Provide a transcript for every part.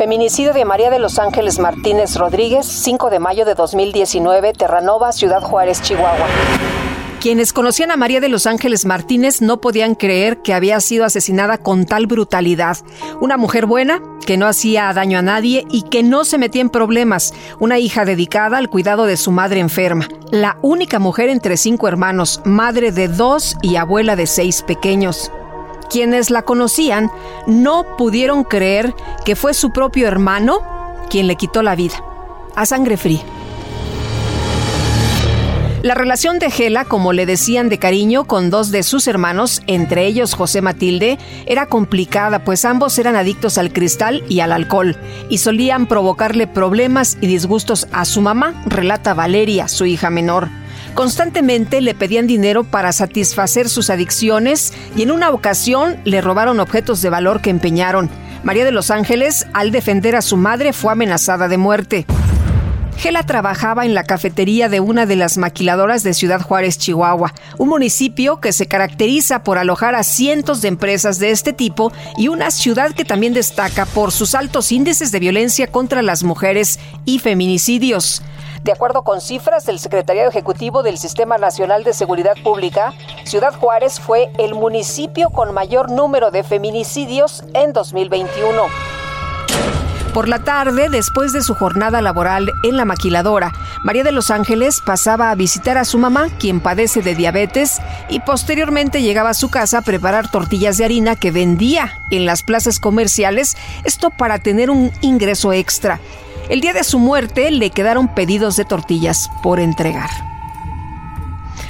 Feminicidio de María de los Ángeles Martínez Rodríguez, 5 de mayo de 2019, Terranova, Ciudad Juárez, Chihuahua. Quienes conocían a María de los Ángeles Martínez no podían creer que había sido asesinada con tal brutalidad. Una mujer buena, que no hacía daño a nadie y que no se metía en problemas. Una hija dedicada al cuidado de su madre enferma. La única mujer entre cinco hermanos, madre de dos y abuela de seis pequeños. Quienes la conocían no pudieron creer que fue su propio hermano quien le quitó la vida. A sangre fría. La relación de Gela, como le decían de cariño, con dos de sus hermanos, entre ellos José Matilde, era complicada, pues ambos eran adictos al cristal y al alcohol, y solían provocarle problemas y disgustos a su mamá, relata Valeria, su hija menor. Constantemente le pedían dinero para satisfacer sus adicciones y en una ocasión le robaron objetos de valor que empeñaron. María de los Ángeles, al defender a su madre, fue amenazada de muerte. Gela trabajaba en la cafetería de una de las maquiladoras de Ciudad Juárez, Chihuahua, un municipio que se caracteriza por alojar a cientos de empresas de este tipo y una ciudad que también destaca por sus altos índices de violencia contra las mujeres y feminicidios. De acuerdo con cifras del Secretariado Ejecutivo del Sistema Nacional de Seguridad Pública, Ciudad Juárez fue el municipio con mayor número de feminicidios en 2021. Por la tarde, después de su jornada laboral en la maquiladora, María de los Ángeles pasaba a visitar a su mamá, quien padece de diabetes, y posteriormente llegaba a su casa a preparar tortillas de harina que vendía en las plazas comerciales, esto para tener un ingreso extra. El día de su muerte le quedaron pedidos de tortillas por entregar.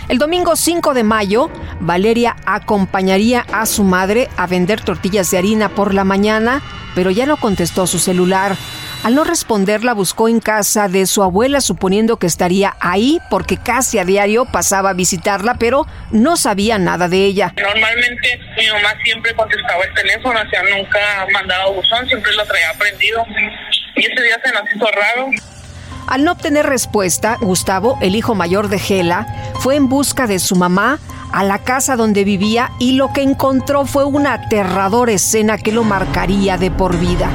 El domingo 5 de mayo, Valeria acompañaría a su madre a vender tortillas de harina por la mañana, pero ya no contestó su celular. Al no responder, la buscó en casa de su abuela, suponiendo que estaría ahí, porque casi a diario pasaba a visitarla, pero no sabía nada de ella. Normalmente mi mamá siempre contestaba el teléfono, o sea, nunca mandaba buzón, siempre lo traía prendido. Y ese día se nos hizo raro. Al no obtener respuesta, Gustavo, el hijo mayor de Gela, fue en busca de su mamá a la casa donde vivía y lo que encontró fue una aterradora escena que lo marcaría de por vida.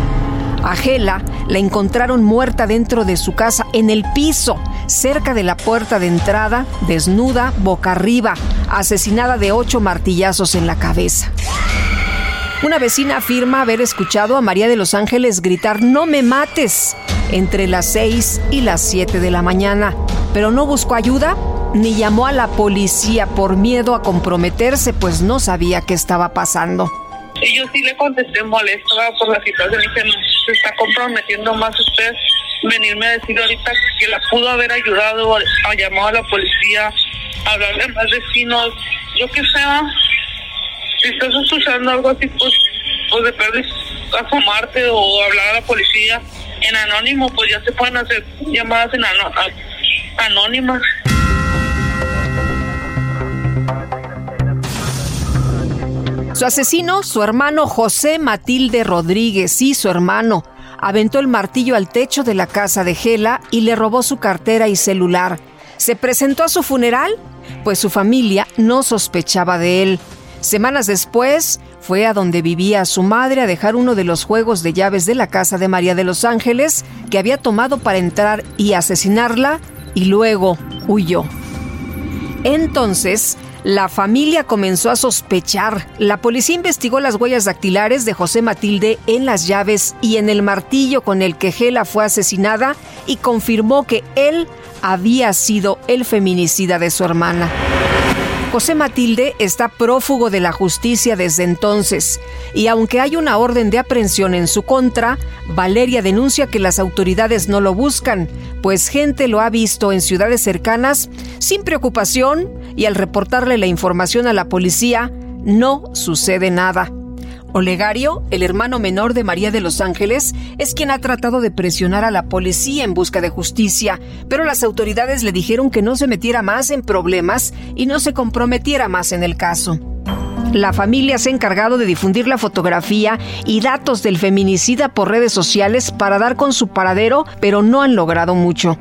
A Gela la encontraron muerta dentro de su casa, en el piso, cerca de la puerta de entrada, desnuda, boca arriba, asesinada de ocho martillazos en la cabeza. Una vecina afirma haber escuchado a María de los Ángeles gritar No me mates entre las 6 y las 7 de la mañana, pero no buscó ayuda ni llamó a la policía por miedo a comprometerse, pues no sabía qué estaba pasando. Yo sí le contesté molesto por la situación y dije, se está comprometiendo más usted venirme a decir ahorita que la pudo haber ayudado, a llamar a la policía, a hablarle a más vecinos, yo que sea, si estás escuchando algo así, pues, pues de perder asomarte o hablar a la policía en anónimo, pues ya se pueden hacer llamadas en anónimas. Su asesino, su hermano José Matilde Rodríguez, sí, su hermano, aventó el martillo al techo de la casa de Gela y le robó su cartera y celular. ¿Se presentó a su funeral? Pues su familia no sospechaba de él. Semanas después, fue a donde vivía su madre a dejar uno de los juegos de llaves de la casa de María de los Ángeles que había tomado para entrar y asesinarla y luego huyó. Entonces, la familia comenzó a sospechar. La policía investigó las huellas dactilares de José Matilde en las llaves y en el martillo con el que Gela fue asesinada y confirmó que él había sido el feminicida de su hermana. José Matilde está prófugo de la justicia desde entonces y aunque hay una orden de aprehensión en su contra, Valeria denuncia que las autoridades no lo buscan, pues gente lo ha visto en ciudades cercanas sin preocupación y al reportarle la información a la policía no sucede nada. Olegario, el hermano menor de María de los Ángeles, es quien ha tratado de presionar a la policía en busca de justicia, pero las autoridades le dijeron que no se metiera más en problemas y no se comprometiera más en el caso. La familia se ha encargado de difundir la fotografía y datos del feminicida por redes sociales para dar con su paradero, pero no han logrado mucho.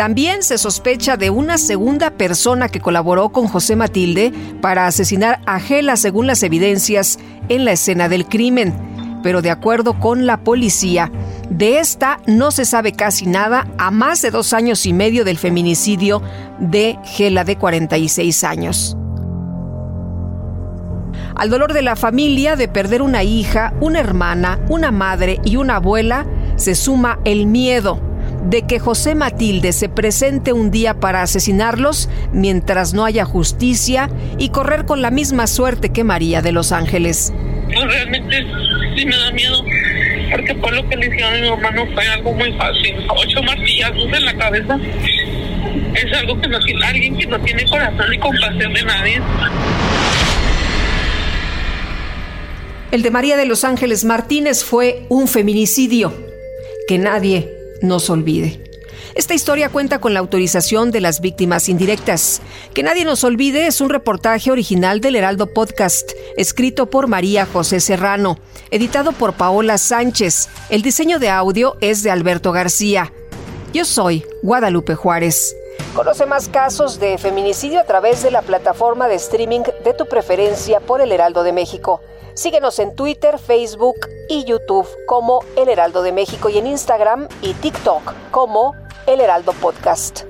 También se sospecha de una segunda persona que colaboró con José Matilde para asesinar a Gela según las evidencias en la escena del crimen. Pero de acuerdo con la policía, de esta no se sabe casi nada a más de dos años y medio del feminicidio de Gela de 46 años. Al dolor de la familia de perder una hija, una hermana, una madre y una abuela, se suma el miedo de que José Matilde se presente un día para asesinarlos mientras no haya justicia y correr con la misma suerte que María de los Ángeles. Pues realmente sí me da miedo, porque por lo que le hicieron a mi hermano fue algo muy fácil. Ocho martillazos en la cabeza es algo que no tiene alguien que no tiene corazón ni compasión de nadie. El de María de los Ángeles Martínez fue un feminicidio que nadie nos olvide. Esta historia cuenta con la autorización de las víctimas indirectas. Que nadie nos olvide es un reportaje original del Heraldo Podcast, escrito por María José Serrano, editado por Paola Sánchez. El diseño de audio es de Alberto García. Yo soy Guadalupe Juárez. Conoce más casos de feminicidio a través de la plataforma de streaming de tu preferencia por el Heraldo de México. Síguenos en Twitter, Facebook y YouTube como El Heraldo de México y en Instagram y TikTok como El Heraldo Podcast.